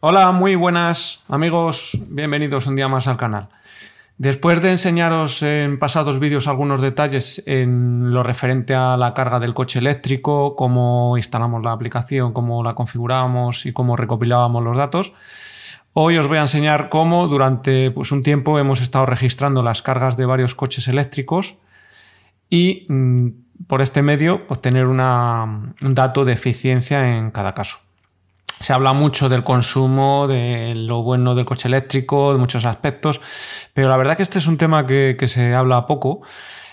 Hola, muy buenas amigos, bienvenidos un día más al canal. Después de enseñaros en pasados vídeos algunos detalles en lo referente a la carga del coche eléctrico, cómo instalamos la aplicación, cómo la configuramos y cómo recopilábamos los datos, hoy os voy a enseñar cómo durante pues, un tiempo hemos estado registrando las cargas de varios coches eléctricos y mm, por este medio obtener un dato de eficiencia en cada caso se habla mucho del consumo, de lo bueno del coche eléctrico, de muchos aspectos, pero la verdad que este es un tema que, se habla poco,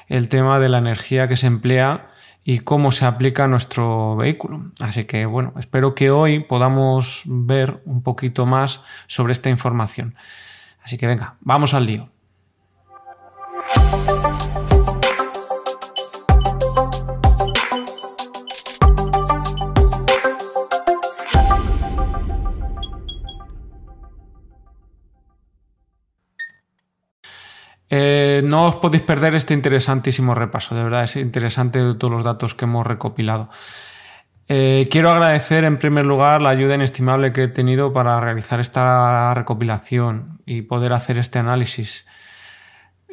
el tema de la energía que se emplea y cómo se aplica a nuestro vehículo. Así que bueno, espero que hoy podamos ver un poquito más sobre esta información. Así que venga, vamos al lío. Eh, no os podéis perder este interesantísimo repaso, de verdad es interesante todos los datos que hemos recopilado. Eh, quiero agradecer en primer lugar la ayuda inestimable que he tenido para realizar esta recopilación y poder hacer este análisis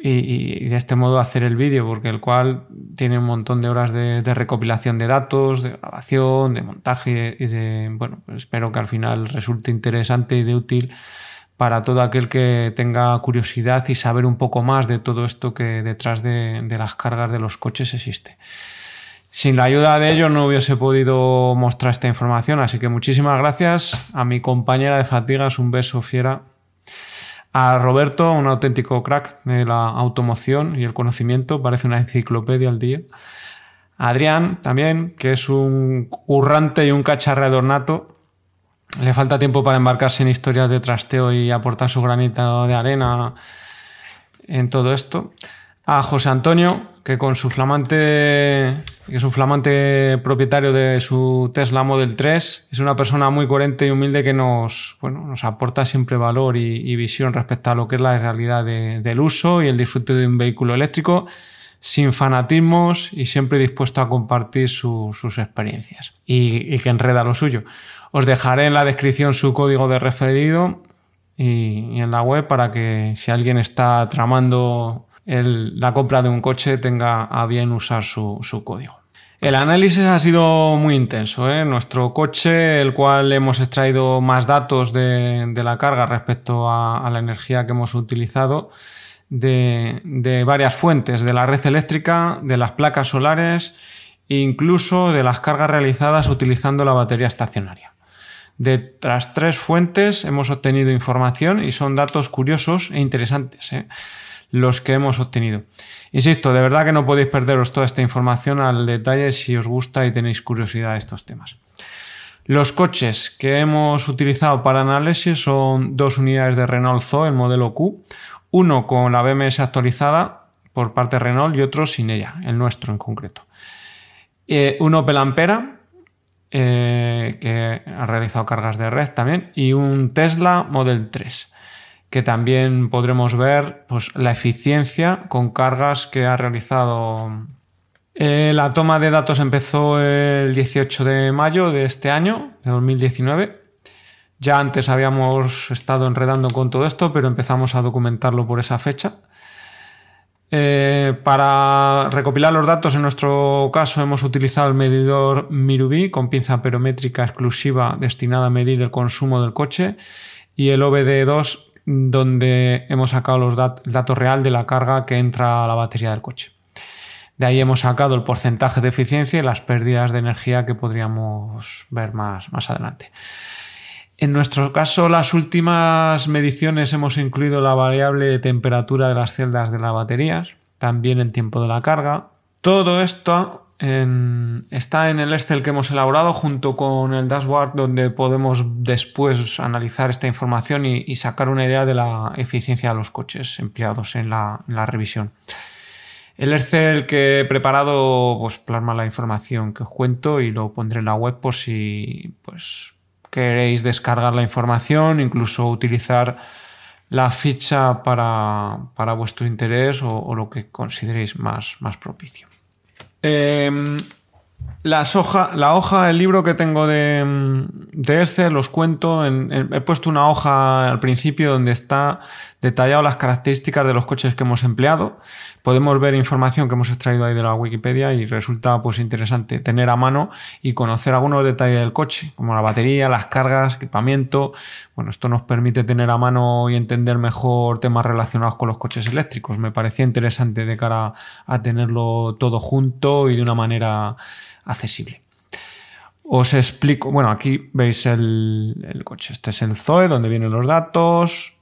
y, de este modo hacer el vídeo, porque el cual tiene un montón de horas de, recopilación de datos, de grabación, de montaje y de, bueno, pues espero que al final resulte interesante y de útil para todo aquel que tenga curiosidad y saber un poco más de todo esto que detrás de, las cargas de los coches existe. Sin la ayuda de ellos no hubiese podido mostrar esta información, así que muchísimas gracias a mi compañera de fatigas, un beso fiera. A Roberto, un auténtico crack de la automoción y el conocimiento, parece una enciclopedia al día. A Adrián también, que es un currante y un cacharreador nato, le falta tiempo para embarcarse en historias de trasteo y aportar su granito de arena en todo esto. A José Antonio, que con su flamante, que es un flamante propietario de su Tesla Model 3, es una persona muy coherente y humilde que nos, bueno, nos aporta siempre valor y, visión respecto a lo que es la realidad del uso y el disfrute de un vehículo eléctrico, sin fanatismos y siempre dispuesto a compartir sus experiencias y, y que enreda lo suyo. Os dejaré en la descripción su código de referido y, en la web para que si alguien está tramando la compra de un coche tenga a bien usar su, código. El análisis ha sido muy intenso. ¿eh? Nuestro coche, el cual hemos extraído más datos de, la carga respecto a, la energía que hemos utilizado de, varias fuentes, de la red eléctrica, de las placas solares incluso de las cargas realizadas utilizando la batería estacionaria. De tras tres fuentes hemos obtenido información y son datos curiosos e interesantes ¿eh? los que hemos obtenido. Insisto, de verdad que no podéis perderos toda esta información al detalle si os gusta y tenéis curiosidad de estos temas. Los coches que hemos utilizado para análisis son dos unidades de Renault Zoe, el modelo Q, uno con la BMS actualizada por parte de Renault y otro sin ella, el nuestro en concreto. Eh, un Opel Ampera eh, que ha realizado cargas de red también, y un Tesla Model 3, que también podremos ver pues, la eficiencia con cargas que ha realizado. Eh, la toma de datos empezó el 18 de mayo de este año, de 2019. Ya antes habíamos estado enredando con todo esto, pero empezamos a documentarlo por esa fecha. Eh, para recopilar los datos, en nuestro caso hemos utilizado el medidor Mirubi con pinza perométrica exclusiva destinada a medir el consumo del coche y el OBD2 donde hemos sacado los el dato real de la carga que entra a la batería del coche. De ahí hemos sacado el porcentaje de eficiencia y las pérdidas de energía que podríamos ver más, más adelante. En nuestro caso, las últimas mediciones hemos incluido la variable de temperatura de las celdas de las baterías, también el tiempo de la carga. Todo esto está en el Excel que hemos elaborado junto con el dashboard donde podemos después analizar esta información y, sacar una idea de la eficiencia de los coches empleados en la, revisión. El Excel que he preparado pues, plasma la información que os cuento y lo pondré en la web por si pues, queréis descargar la información, incluso utilizar la ficha para, vuestro interés o, lo que consideréis más, más propicio. Em, Las hoja, la hoja, el libro que tengo de, de Excel, los cuento. he puesto una hoja al principio donde está detallado las características de los coches que hemos empleado. Podemos ver información que hemos extraído ahí de la Wikipedia y resulta pues interesante tener a mano y conocer algunos detalles del coche, como la batería, las cargas, equipamiento. Bueno, esto nos permite tener a mano y entender mejor temas relacionados con los coches eléctricos. Me parecía interesante de cara a tenerlo todo junto y de una manera accesible. Os explico, bueno, aquí veis el, coche. Este es el Zoe, donde vienen los datos,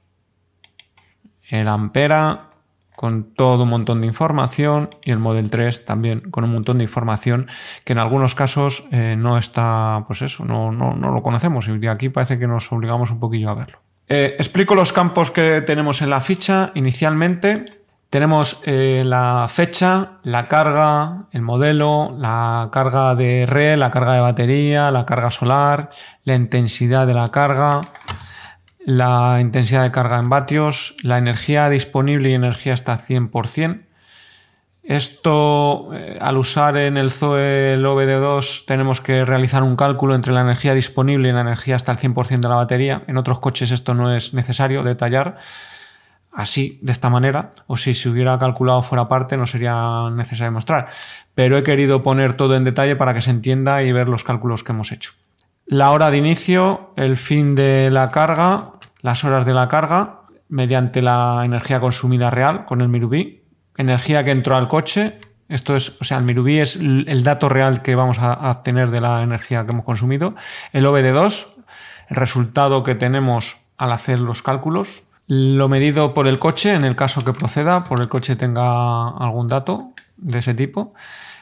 el Ampera, con todo un montón de información, y el Model 3 también con un montón de información que en algunos casos eh, no está, pues eso, no, lo conocemos, y aquí parece que nos obligamos un poquillo a verlo. Eh, explico los campos que tenemos en la ficha inicialmente. Tenemos eh, la fecha, la carga, el modelo, la carga de red, la carga de batería, la carga solar, la intensidad de la carga, la intensidad de carga en vatios, la energía disponible y energía hasta 100%. Esto, eh, al usar en el Zoe el OBD2, tenemos que realizar un cálculo entre la energía disponible y la energía hasta el 100% de la batería. En otros coches esto no es necesario detallar así, de esta manera, o si se hubiera calculado fuera parte no sería necesario mostrar. Pero he querido poner todo en detalle para que se entienda y ver los cálculos que hemos hecho. La hora de inicio, el fin de la carga, las horas de la carga, mediante la energía consumida real con el Mirubí, energía que entró al coche, esto es, o sea, el Mirubí es el dato real que vamos a obtener de la energía que hemos consumido, el OBD2, el resultado que tenemos al hacer los cálculos, lo medido por el coche, en el caso que proceda, por el coche tenga algún dato de ese tipo.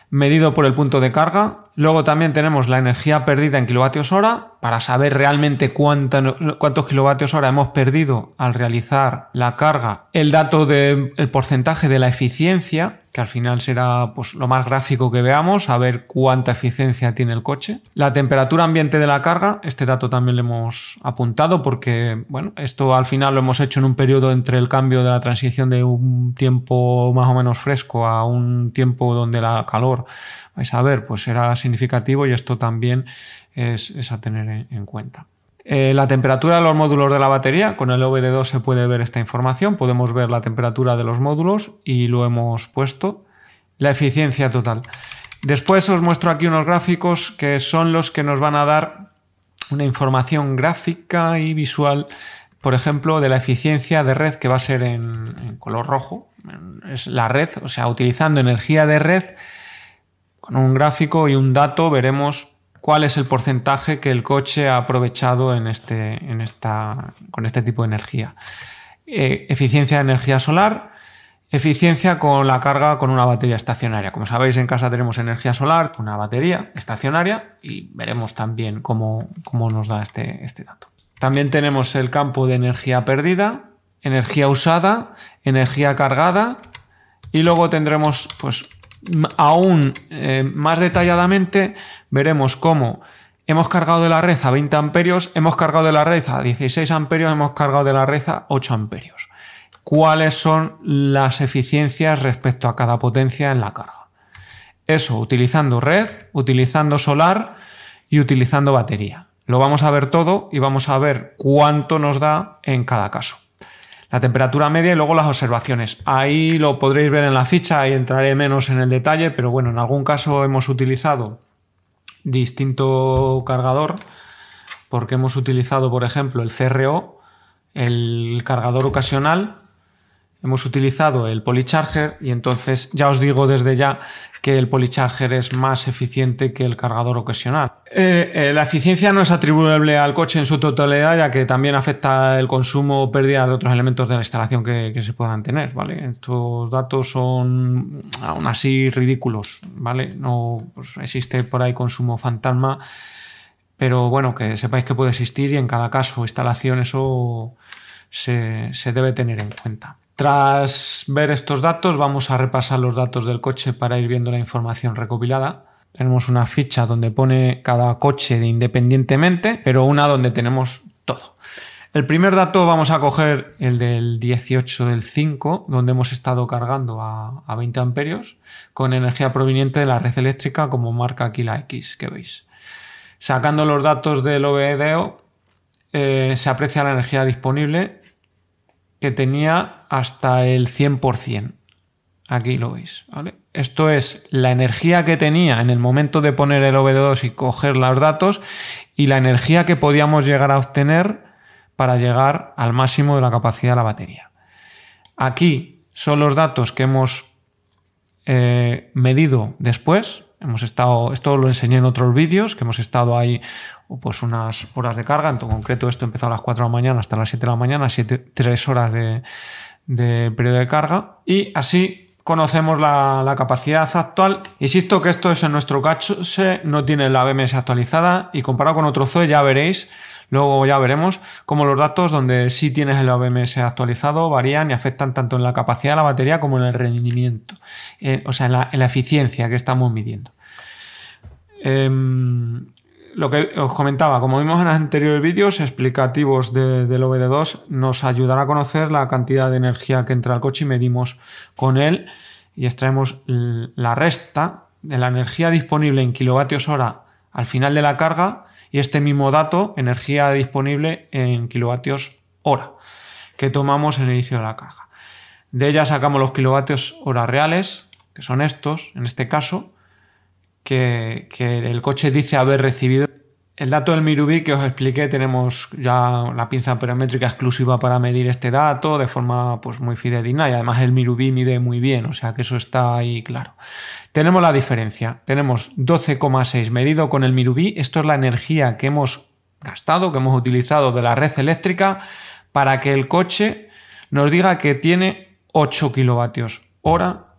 Medido por el punto de carga. Luego también tenemos la energía perdida en kilovatios hora para saber realmente cuántos kilovatios hora hemos perdido al realizar la carga. El dato del porcentaje de la eficiencia que al final será pues, lo más gráfico que veamos, a ver cuánta eficiencia tiene el coche. La temperatura ambiente de la carga, este dato también lo hemos apuntado porque, bueno, esto al final lo hemos hecho en un periodo entre el cambio de la transición de un tiempo más o menos fresco a un tiempo donde la calor, vais a ver, pues será significativo y esto también es, a tener en cuenta. Eh, la temperatura de los módulos de la batería, con el OBD2 se puede ver esta información, podemos ver la temperatura de los módulos y lo hemos puesto. La eficiencia total. Después os muestro aquí unos gráficos que son los que nos van a dar una información gráfica y visual, por ejemplo, de la eficiencia de red que va a ser en, en color rojo. Es la red, o sea, utilizando energía de red, con un gráfico y un dato veremos cuál es el porcentaje que el coche ha aprovechado en este, en esta, con este tipo de energía. Eh, eficiencia de energía solar, eficiencia con la carga con una batería estacionaria. Como sabéis, en casa tenemos energía solar con una batería estacionaria y veremos también cómo, nos da este, este dato. También tenemos el campo de energía perdida, energía usada, energía cargada y luego tendremos pues aún eh, más detalladamente veremos cómo hemos cargado de la red a 20 amperios, hemos cargado de la red a 16 amperios, hemos cargado de la red a 8 amperios. ¿Cuáles son las eficiencias respecto a cada potencia en la carga? Eso utilizando red, utilizando solar y utilizando batería. Lo vamos a ver todo y vamos a ver cuánto nos da en cada caso la temperatura media y luego las observaciones. Ahí lo podréis ver en la ficha y entraré menos en el detalle, pero bueno, en algún caso hemos utilizado distinto cargador porque hemos utilizado, por ejemplo, el CRO, el cargador ocasional, hemos utilizado el polycharger y entonces ya os digo desde ya que el polycharger es más eficiente que el cargador ocasional. Eh, eh, la eficiencia no es atribuible al coche en su totalidad, ya que también afecta el consumo o pérdida de otros elementos de la instalación que, se puedan tener. Estos datos son aún así ridículos, ¿vale? No pues, existe por ahí consumo fantasma, pero bueno, que sepáis que puede existir y en cada caso, instalación, eso se debe tener en cuenta. Tras ver estos datos, vamos a repasar los datos del coche para ir viendo la información recopilada. Tenemos una ficha donde pone cada coche independientemente, pero una donde tenemos todo. El primer dato vamos a coger el del 18 del 5, donde hemos estado cargando a, 20 amperios con energía proveniente de la red eléctrica, como marca aquí la X que veis. Sacando los datos del OBDO, eh, se aprecia la energía disponible que tenía hasta el 100%. Aquí lo veis, Esto es la energía que tenía en el momento de poner el OBD2 y coger los datos y la energía que podíamos llegar a obtener para llegar al máximo de la capacidad de la batería. Aquí son los datos que hemos eh, medido después. Hemos estado, esto lo enseñé en otros vídeos, que hemos estado ahí pues unas horas de carga. En concreto, esto empezó a las 4 de la mañana hasta las 7 de la mañana, 7, 3 horas de, de periodo de carga. Y así conocemos la, capacidad actual. Insisto que esto es en nuestro caso, no tiene la BMS actualizada y comparado con otro Zoe ya veréis, luego ya veremos cómo los datos donde sí tienes el BMS actualizado varían y afectan tanto en la capacidad de la batería como en el rendimiento, o sea, en la, eficiencia que estamos midiendo. Em, lo que os comentaba, como vimos en los anteriores vídeos explicativos del OBD2, nos ayudará a conocer la cantidad de energía que entra al coche y medimos con él y extraemos la resta de la energía disponible en kilovatios hora al final de la carga y este mismo dato, energía disponible en kilovatios hora, que tomamos en el inicio de la carga. De ella sacamos los kilovatios hora reales, que son estos, en este caso, que, el coche dice haber recibido. El dato del Mirubi que os expliqué, tenemos ya la pinza paramétrica exclusiva para medir este dato de forma pues, muy fidedigna y además el Mirubi mide muy bien, o sea que eso está ahí claro. Tenemos la diferencia, tenemos 12,6 medido con el Mirubi, esto es la energía que hemos gastado, que hemos utilizado de la red eléctrica para que el coche nos diga que tiene 8 kilovatios hora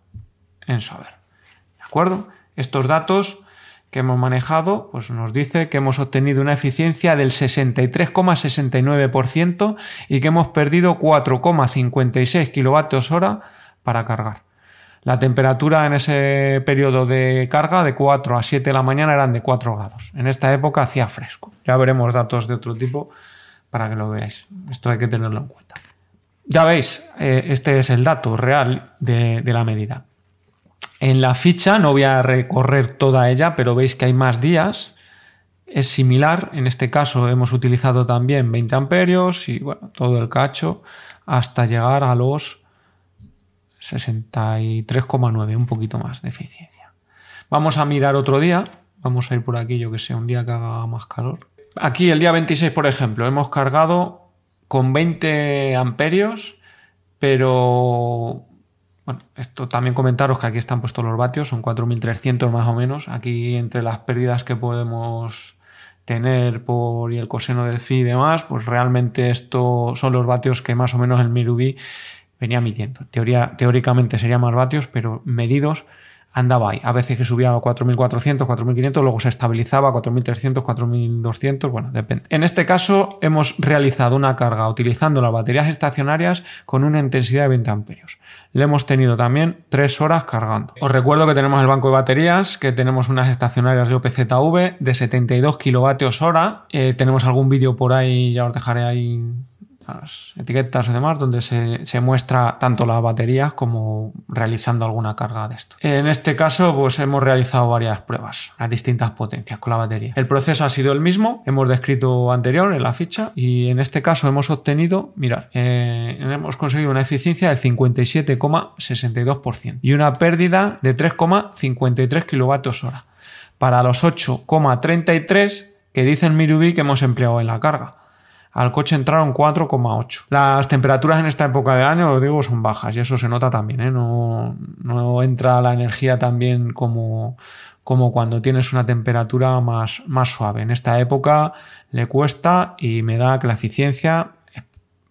en su ¿De acuerdo? Estos datos que hemos manejado pues nos dice que hemos obtenido una eficiencia del 63,69% y que hemos perdido 4,56 kilovatios hora para cargar. La temperatura en ese periodo de carga de 4 a 7 de la mañana eran de 4 grados. En esta época hacía fresco. Ya veremos datos de otro tipo para que lo veáis. Esto hay que tenerlo en cuenta. Ya veis, eh, este es el dato real de la medida. En la ficha, no voy a recorrer toda ella, pero veis que hay más días. Es similar, en este caso hemos utilizado también 20 amperios y bueno, todo el cacho hasta llegar a los 63,9, un poquito más de eficiencia. Vamos a mirar otro día, vamos a ir por aquí, yo que sé, un día que haga más calor. Aquí el día 26, por ejemplo, hemos cargado con 20 amperios, pero bueno, esto también comentaros que aquí están puestos los vatios, son 4.300 más o menos. Aquí entre las pérdidas que podemos tener por y el coseno del phi y demás, pues realmente esto son los vatios que más o menos el Mirubi venía midiendo. Teoría, teóricamente serían más vatios, pero medidos andaba ahí. A veces que subía a 4.400, 4.500, luego se estabilizaba a 4.300, 4.200, bueno, depende. En este caso hemos realizado una carga utilizando las baterías estacionarias con una intensidad de 20 amperios. Le hemos tenido también 3 horas cargando. Os recuerdo que tenemos el banco de baterías, que tenemos unas estacionarias de OPZV de 72 kilovatios hora. Eh, tenemos algún vídeo por ahí, ya os dejaré ahí etiquetas y demás, donde se, muestra tanto las baterías como realizando alguna carga de esto. En este caso, pues hemos realizado varias pruebas a distintas potencias con la batería. El proceso ha sido el mismo, hemos descrito anterior en la ficha y en este caso hemos obtenido, mirad, eh, hemos conseguido una eficiencia del 57,62% y una pérdida de 3,53 kilovatios hora para los 8,33 que dice el Mirubi que hemos empleado en la carga al coche entraron 4,8. Las temperaturas en esta época de año, os digo, son bajas y eso se nota también. ¿eh? No, no, entra la energía tan bien como, como cuando tienes una temperatura más, más suave. En esta época le cuesta y me da que la eficiencia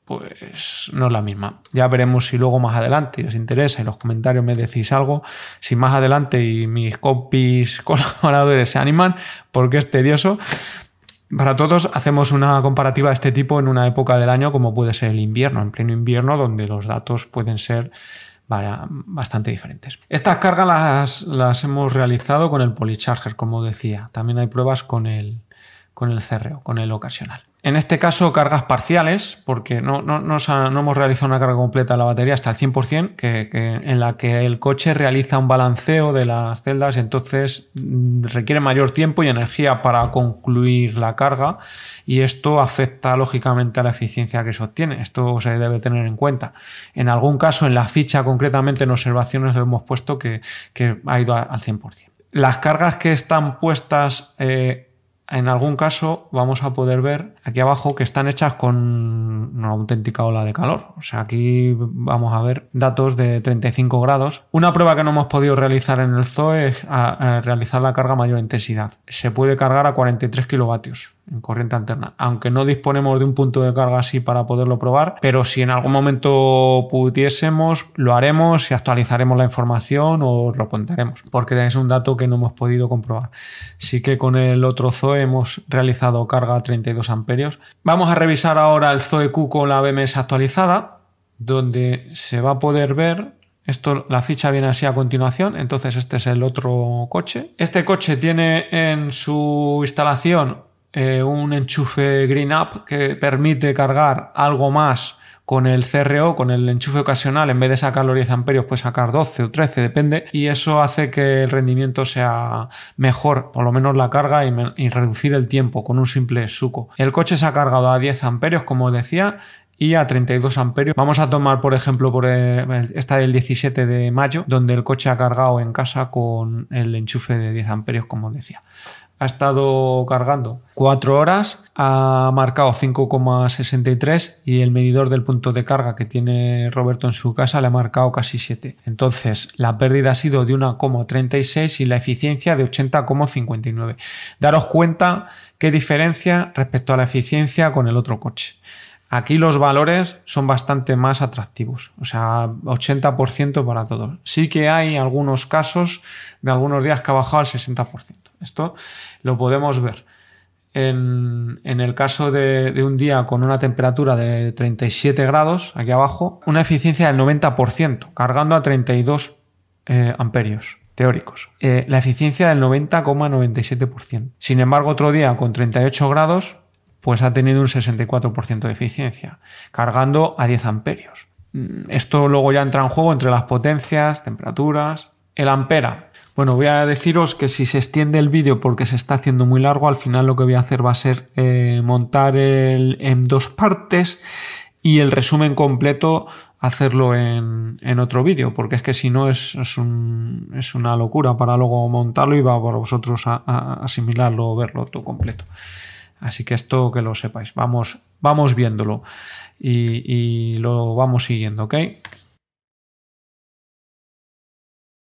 pues no es la misma. Ya veremos si luego más adelante os interesa, en los comentarios me decís algo, si más adelante y mis compis colaboradores se animan, porque es tedioso, para todos hacemos una comparativa de este tipo en una época del año como puede ser el invierno, en pleno invierno donde los datos pueden ser bastante diferentes. Estas cargas las, las hemos realizado con el Polycharger, como decía. También hay pruebas con el, con el CRO, con el ocasional. En este caso, cargas parciales, porque no, no, no, hemos realizado una carga completa de la batería hasta el 100%, que, en la que el coche realiza un balanceo de las celdas entonces mm, requiere mayor tiempo y energía para concluir la carga y esto afecta lógicamente a la eficiencia que se obtiene. Esto se debe tener en cuenta. En algún caso, en la ficha concretamente en observaciones lo hemos puesto que, ha ido al 100%. Las cargas que están puestas eh, en algún caso vamos a poder ver aquí abajo que están hechas con una auténtica ola de calor. O sea, aquí vamos a ver datos de 35 grados. Una prueba que no hemos podido realizar en el ZOE es realizar la carga a mayor intensidad. Se puede cargar a 43 kilovatios en corriente alterna. Aunque no disponemos de un punto de carga así para poderlo probar, pero si en algún momento pudiésemos, lo haremos y actualizaremos la información o lo contaremos, porque es un dato que no hemos podido comprobar. Sí que con el otro Zoe hemos realizado carga a 32 amperios. Vamos a revisar ahora el Zoe Q con la BMS actualizada, donde se va a poder ver esto, la ficha viene así a continuación, entonces este es el otro coche. Este coche tiene en su instalación eh, un enchufe Green Up que permite cargar algo más con el CRO, con el enchufe ocasional, en vez de sacar los 10 amperios, puede sacar 12 o 13, depende, y eso hace que el rendimiento sea mejor, por lo menos la carga y, reducir el tiempo con un simple suco. El coche se ha cargado a 10 amperios, como decía, y a 32 amperios. Vamos a tomar, por ejemplo, por eh, esta del 17 de mayo, donde el coche ha cargado en casa con el enchufe de 10 amperios, como decía ha estado cargando 4 horas, ha marcado 5,63 y el medidor del punto de carga que tiene Roberto en su casa le ha marcado casi 7. Entonces, la pérdida ha sido de 1,36 y la eficiencia de 80,59. Daros cuenta qué diferencia respecto a la eficiencia con el otro coche. Aquí los valores son bastante más atractivos, o sea, 80% para todos. Sí que hay algunos casos de algunos días que ha bajado al 60%. Esto lo podemos ver. En, el caso de, un día con una temperatura de 37 grados, aquí abajo, una eficiencia del 90%, cargando a 32 eh, amperios teóricos. Eh, la eficiencia del 90,97%. Sin embargo, otro día con 38 grados, pues ha tenido un 64% de eficiencia, cargando a 10 amperios. Mm, esto luego ya entra en juego entre las potencias, temperaturas. El ampera, bueno, voy a deciros que si se extiende el vídeo porque se está haciendo muy largo, al final lo que voy a hacer va a ser eh, montar el, en dos partes y el resumen completo hacerlo en, otro vídeo, porque es que si no es, es, una locura para luego montarlo y va para vosotros a, asimilarlo o verlo todo completo. Así que esto que lo sepáis, vamos, vamos viéndolo y lo vamos siguiendo, ¿ok?